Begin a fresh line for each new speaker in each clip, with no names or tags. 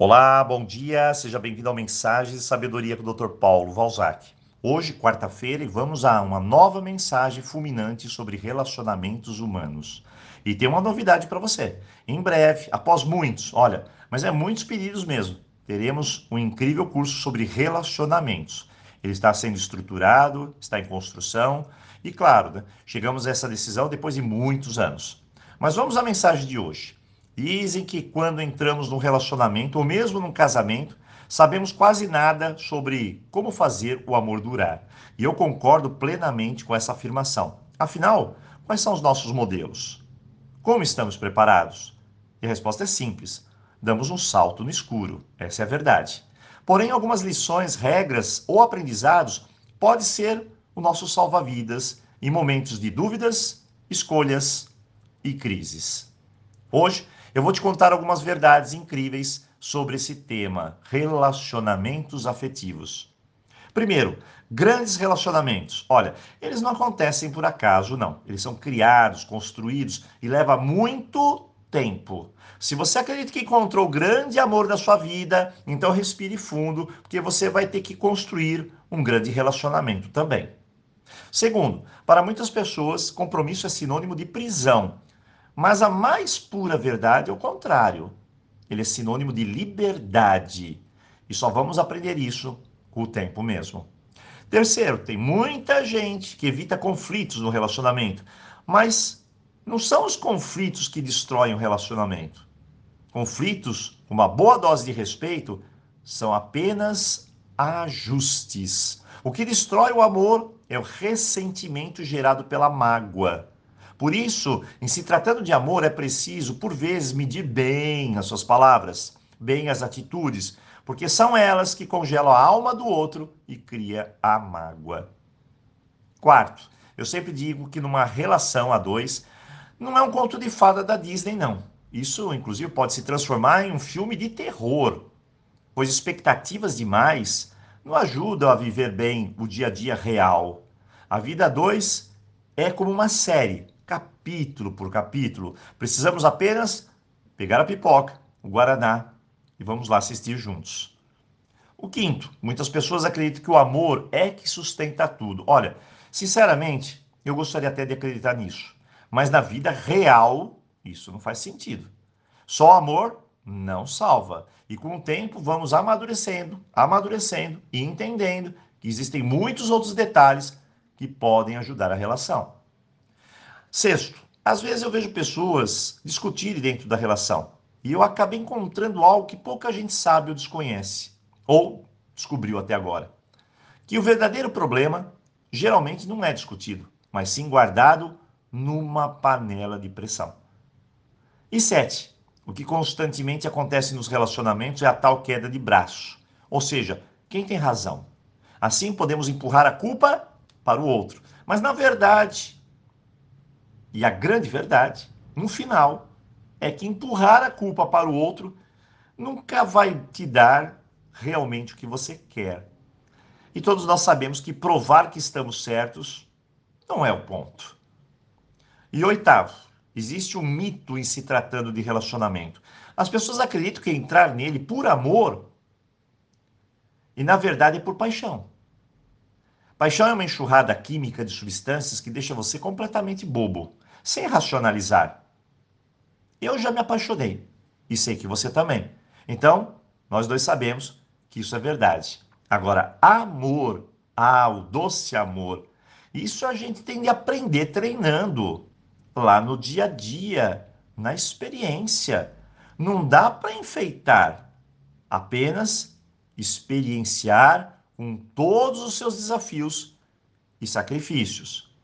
Olá, bom dia, seja bem-vindo ao Mensagens de Sabedoria com o Dr. Paulo Valzac. Hoje, quarta-feira, e vamos a uma nova mensagem fulminante sobre relacionamentos humanos. E tem uma novidade para você. Em breve, após muitos, olha, mas é muitos pedidos mesmo, teremos um incrível curso sobre relacionamentos. Ele está sendo estruturado, está em construção e, claro, né, chegamos a essa decisão depois de muitos anos. Mas vamos à mensagem de hoje. Dizem que quando entramos num relacionamento ou mesmo num casamento, sabemos quase nada sobre como fazer o amor durar. E eu concordo plenamente com essa afirmação. Afinal, quais são os nossos modelos? Como estamos preparados? E a resposta é simples: damos um salto no escuro. Essa é a verdade. Porém, algumas lições, regras ou aprendizados pode ser o nosso salva-vidas em momentos de dúvidas, escolhas e crises. Hoje eu vou te contar algumas verdades incríveis sobre esse tema, relacionamentos afetivos. Primeiro, grandes relacionamentos. Olha, eles não acontecem por acaso, não. Eles são criados, construídos e leva muito tempo. Se você acredita que encontrou o grande amor da sua vida, então respire fundo, porque você vai ter que construir um grande relacionamento também. Segundo, para muitas pessoas, compromisso é sinônimo de prisão. Mas a mais pura verdade é o contrário. Ele é sinônimo de liberdade. E só vamos aprender isso com o tempo mesmo. Terceiro, tem muita gente que evita conflitos no relacionamento, mas não são os conflitos que destroem o relacionamento. Conflitos, uma boa dose de respeito, são apenas ajustes. O que destrói o amor é o ressentimento gerado pela mágoa. Por isso, em se tratando de amor, é preciso, por vezes, medir bem as suas palavras, bem as atitudes, porque são elas que congelam a alma do outro e cria a mágoa. Quarto, eu sempre digo que numa relação a dois, não é um conto de fada da Disney, não. Isso, inclusive, pode se transformar em um filme de terror, pois expectativas demais não ajudam a viver bem o dia a dia real. A vida a dois é como uma série capítulo por capítulo. Precisamos apenas pegar a pipoca, o guaraná e vamos lá assistir juntos. O quinto, muitas pessoas acreditam que o amor é que sustenta tudo. Olha, sinceramente, eu gostaria até de acreditar nisso, mas na vida real isso não faz sentido. Só amor não salva. E com o tempo vamos amadurecendo, amadurecendo e entendendo que existem muitos outros detalhes que podem ajudar a relação. Sexto, às vezes eu vejo pessoas discutirem dentro da relação e eu acabei encontrando algo que pouca gente sabe ou desconhece, ou descobriu até agora. Que o verdadeiro problema geralmente não é discutido, mas sim guardado numa panela de pressão. E sete, o que constantemente acontece nos relacionamentos é a tal queda de braço. Ou seja, quem tem razão? Assim podemos empurrar a culpa para o outro. Mas na verdade, e a grande verdade, no final, é que empurrar a culpa para o outro nunca vai te dar realmente o que você quer. E todos nós sabemos que provar que estamos certos não é o ponto. E oitavo, existe um mito em se tratando de relacionamento. As pessoas acreditam que entrar nele por amor e na verdade é por paixão. Paixão é uma enxurrada química de substâncias que deixa você completamente bobo, sem racionalizar. Eu já me apaixonei e sei que você também. Então, nós dois sabemos que isso é verdade. Agora, amor, ah, o doce amor, isso a gente tem de aprender treinando lá no dia a dia, na experiência. Não dá para enfeitar, apenas experienciar com todos os seus desafios e sacrifícios.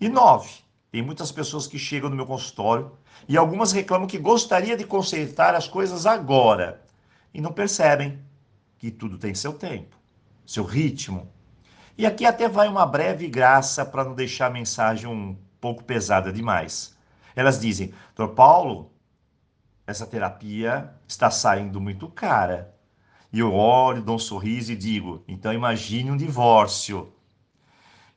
E nove, tem muitas pessoas que chegam no meu consultório e algumas reclamam que gostaria de consertar as coisas agora e não percebem que tudo tem seu tempo, seu ritmo. E aqui até vai uma breve graça para não deixar a mensagem um pouco pesada demais. Elas dizem: Doutor Paulo, essa terapia está saindo muito cara. E eu olho, dou um sorriso e digo: então imagine um divórcio.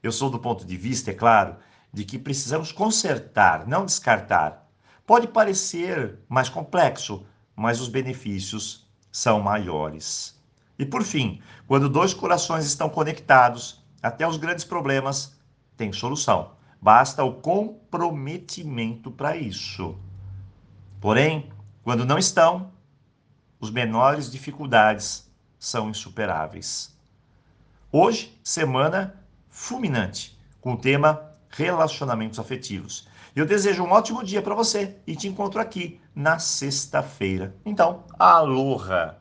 Eu sou do ponto de vista, é claro, de que precisamos consertar, não descartar. Pode parecer mais complexo, mas os benefícios são maiores. E por fim, quando dois corações estão conectados, até os grandes problemas têm solução. Basta o comprometimento para isso. Porém, quando não estão, os menores dificuldades são insuperáveis. Hoje, semana fulminante, com o tema relacionamentos afetivos. Eu desejo um ótimo dia para você e te encontro aqui na sexta-feira. Então, aloha!